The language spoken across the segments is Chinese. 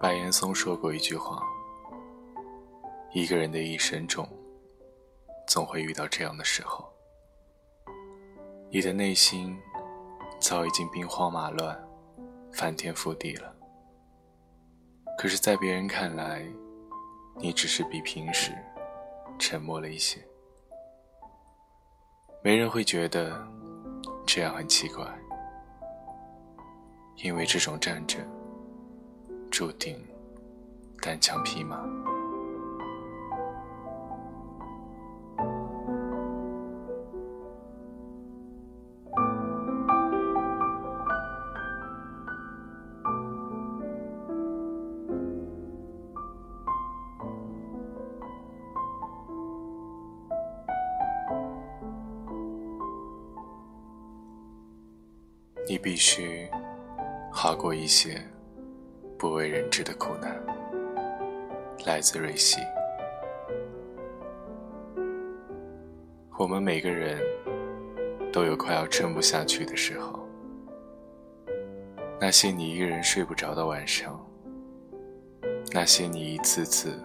白岩松说过一句话：“一个人的一生中，总会遇到这样的时候，你的内心早已经兵荒马乱、翻天覆地了。可是，在别人看来，你只是比平时沉默了一些。没人会觉得这样很奇怪，因为这种战争。”注定单枪匹马。你必须好过一些。不为人知的苦难，来自瑞希。我们每个人都有快要撑不下去的时候，那些你一个人睡不着的晚上，那些你一次次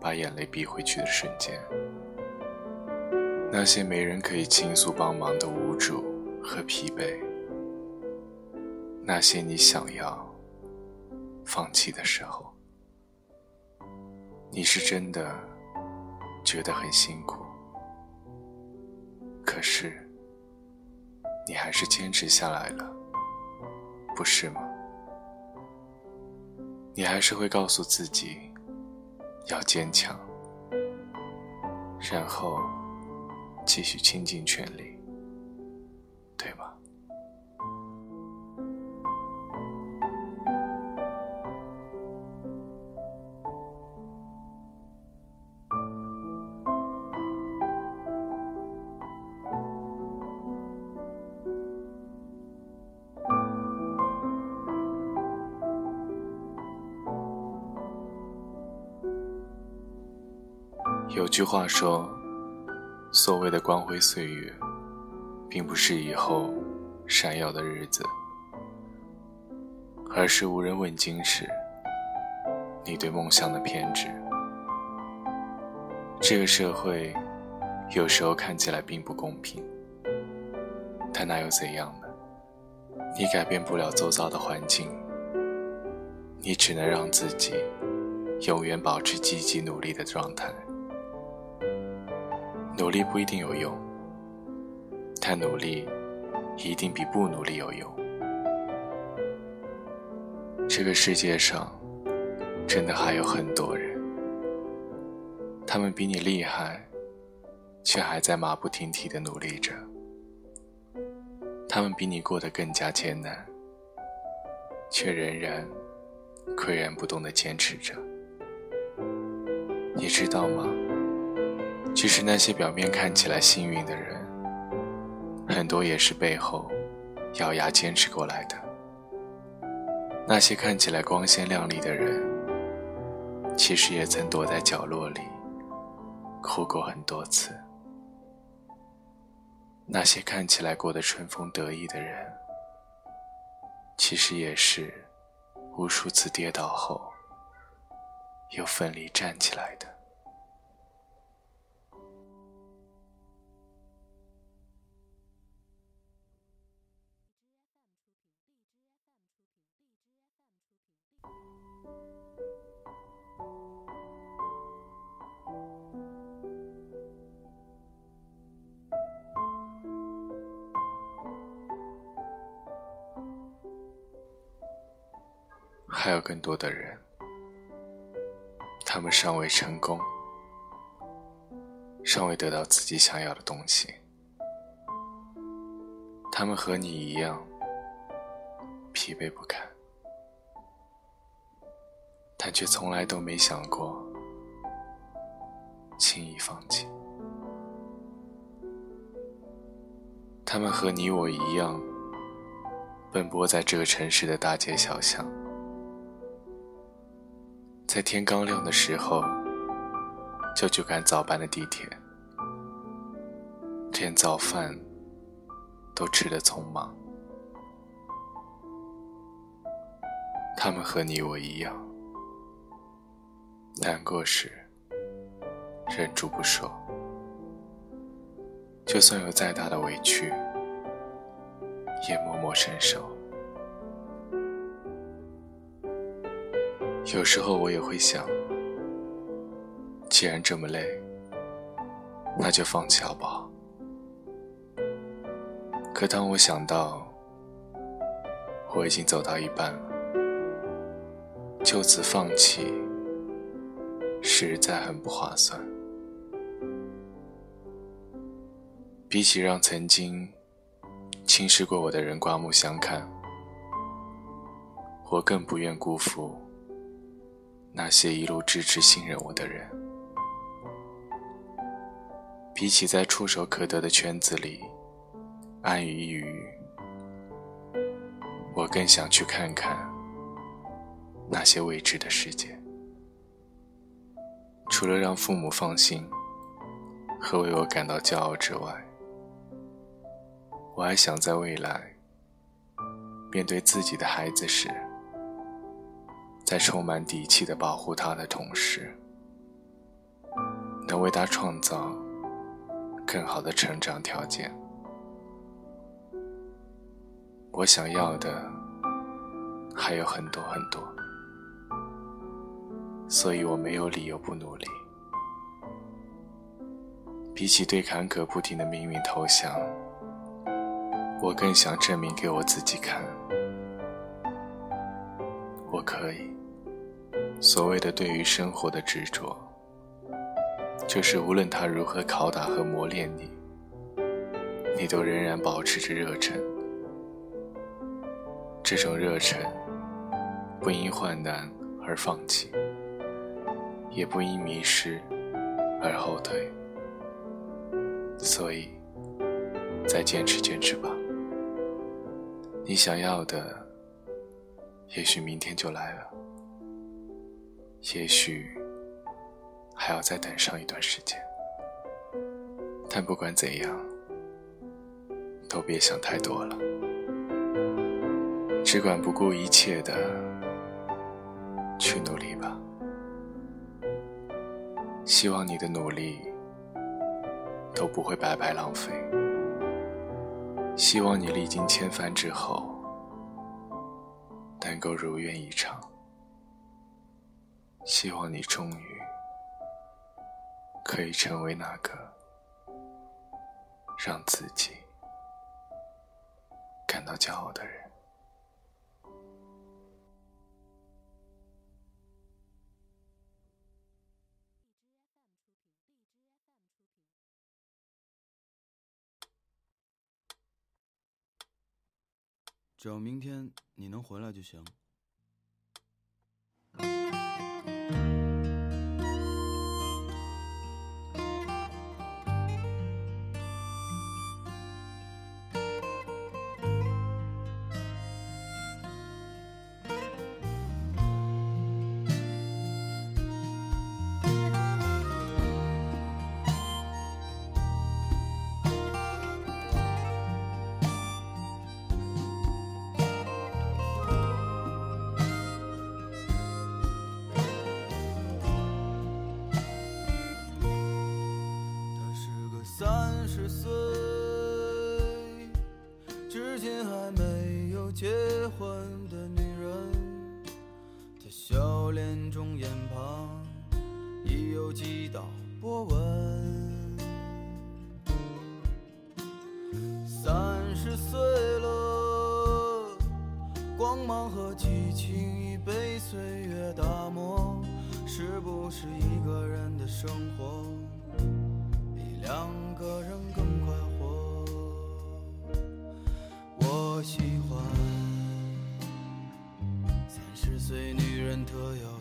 把眼泪逼回去的瞬间，那些没人可以倾诉帮忙的无助和疲惫，那些你想要。放弃的时候，你是真的觉得很辛苦，可是你还是坚持下来了，不是吗？你还是会告诉自己要坚强，然后继续倾尽全力，有句话说：“所谓的光辉岁月，并不是以后闪耀的日子，而是无人问津时，你对梦想的偏执。这个社会有时候看起来并不公平，但那又怎样呢？你改变不了周遭的环境，你只能让自己永远保持积极努力的状态。”努力不一定有用，但努力一定比不努力有用。这个世界上真的还有很多人，他们比你厉害，却还在马不停蹄的努力着；他们比你过得更加艰难，却仍然岿然不动的坚持着。你知道吗？其实那些表面看起来幸运的人，很多也是背后咬牙坚持过来的。那些看起来光鲜亮丽的人，其实也曾躲在角落里哭过很多次。那些看起来过得春风得意的人，其实也是无数次跌倒后又奋力站起来的。还有更多的人，他们尚未成功，尚未得到自己想要的东西。他们和你一样疲惫不堪，但却从来都没想过轻易放弃。他们和你我一样，奔波在这个城市的大街小巷。在天刚亮的时候，就去赶早班的地铁，连早饭都吃得匆忙。他们和你我一样，难过时忍住不说，就算有再大的委屈，也默默承受。有时候我也会想，既然这么累，那就放弃好不好？可当我想到我已经走到一半了，就此放弃，实在很不划算。比起让曾经轻视过我的人刮目相看，我更不愿辜负。那些一路支持信任我的人，比起在触手可得的圈子里安于一隅，我更想去看看那些未知的世界。除了让父母放心和为我感到骄傲之外，我还想在未来面对自己的孩子时。在充满底气的保护他的同时，能为他创造更好的成长条件。我想要的还有很多很多，所以我没有理由不努力。比起对坎坷不停的命运投降，我更想证明给我自己看，我可以。所谓的对于生活的执着，就是无论他如何拷打和磨练你，你都仍然保持着热忱。这种热忱，不因患难而放弃，也不因迷失而后退。所以，再坚持坚持吧。你想要的，也许明天就来了。也许还要再等上一段时间，但不管怎样，都别想太多了，只管不顾一切的去努力吧。希望你的努力都不会白白浪费，希望你历经千帆之后能够如愿以偿。希望你终于可以成为那个让自己感到骄傲的人。只要明天你能回来就行。三十岁，至今还没有结婚的女人，她笑脸中眼旁已有几道波纹。三十岁了，光芒和激情已被岁月打磨，是不是一个人的生活两个人更快活，我？喜欢三十岁女人特有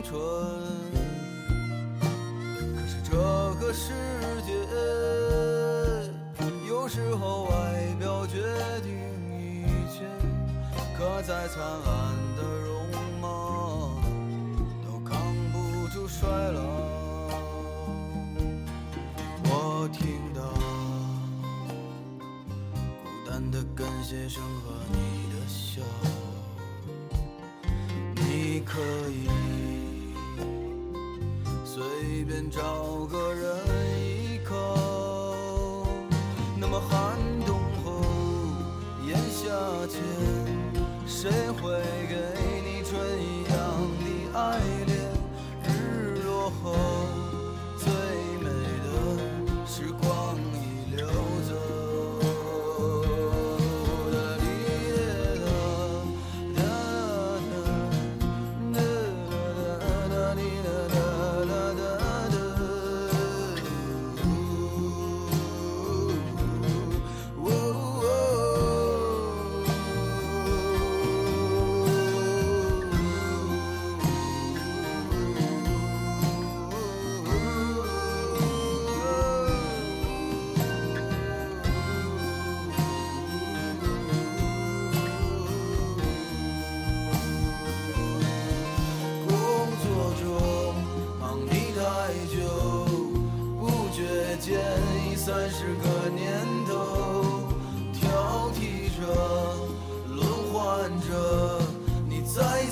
青春？可是这个世界，有时候外表决定一切，可再灿烂的容貌都扛不住衰老。我听到孤单的感谢声和你的笑，你可以随便找个人依靠。那么寒冬后，炎夏间，谁会给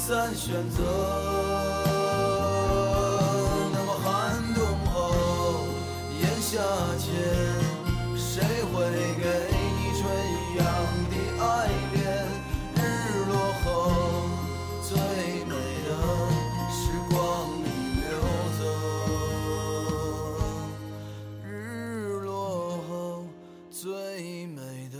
三选择，那么寒冬后炎夏前，谁会给你春一样的爱恋？日落后最美的时光里溜走，日落后最美的。